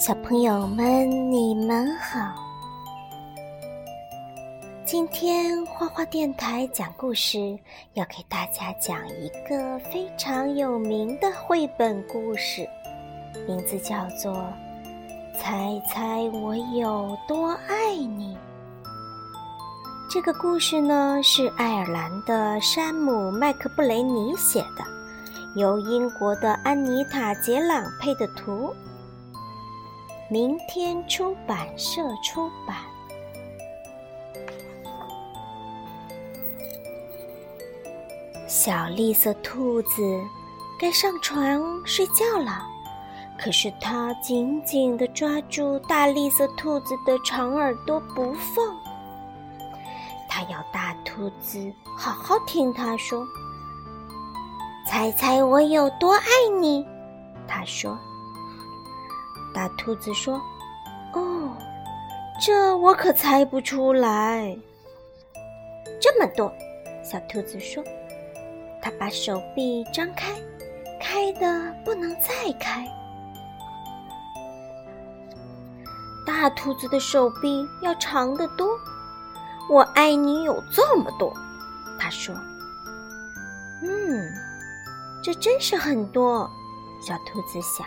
小朋友们，你们好！今天花花电台讲故事，要给大家讲一个非常有名的绘本故事，名字叫做《猜猜我有多爱你》。这个故事呢，是爱尔兰的山姆·麦克布雷尼写的，由英国的安妮塔·杰朗配的图。明天出版社出版。小绿色兔子该上床睡觉了，可是它紧紧地抓住大绿色兔子的长耳朵不放。它要大兔子好好听它说：“猜猜我有多爱你？”它说。大兔子说：“哦，这我可猜不出来。这么多。”小兔子说：“它把手臂张开，开的不能再开。”大兔子的手臂要长得多。我爱你有这么多，他说：“嗯，这真是很多。”小兔子想。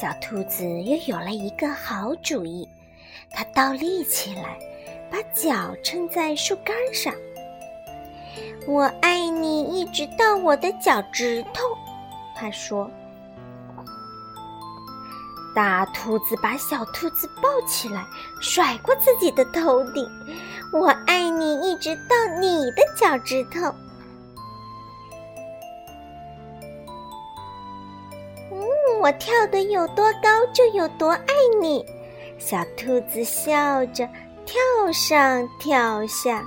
小兔子又有了一个好主意，它倒立起来，把脚撑在树干上。我爱你一直到我的脚趾头，它说。大兔子把小兔子抱起来，甩过自己的头顶。我爱你一直到你的脚趾头。我跳得有多高，就有多爱你。小兔子笑着跳上跳下。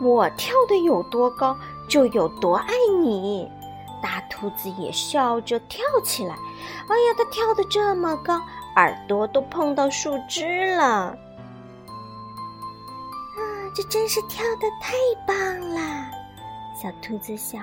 我跳得有多高，就有多爱你。大兔子也笑着跳起来。哎呀，它跳得这么高，耳朵都碰到树枝了。啊，这真是跳得太棒了！小兔子想。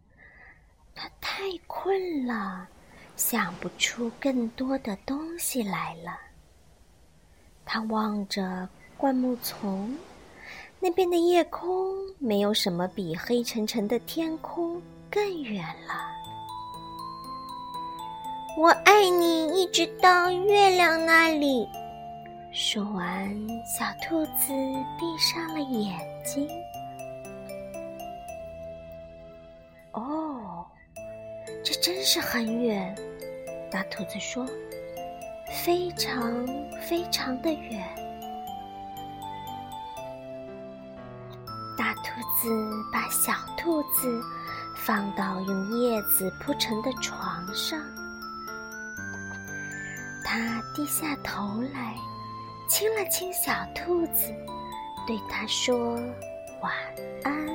它太困了，想不出更多的东西来了。它望着灌木丛，那边的夜空没有什么比黑沉沉的天空更远了。我爱你，一直到月亮那里。说完，小兔子闭上了眼睛。真是很远，大兔子说：“非常非常的远。”大兔子把小兔子放到用叶子铺成的床上，它低下头来，亲了亲小兔子，对它说：“晚安。”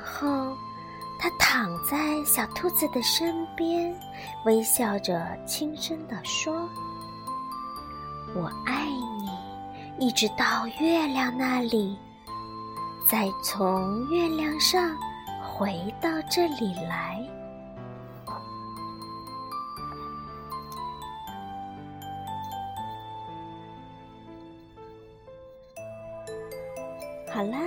然后，他躺在小兔子的身边，微笑着轻声地说：“我爱你，一直到月亮那里，再从月亮上回到这里来。”好啦。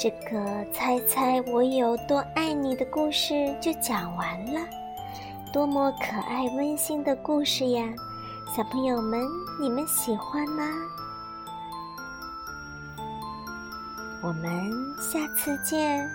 这个猜猜我有多爱你的故事就讲完了，多么可爱温馨的故事呀！小朋友们，你们喜欢吗？我们下次见。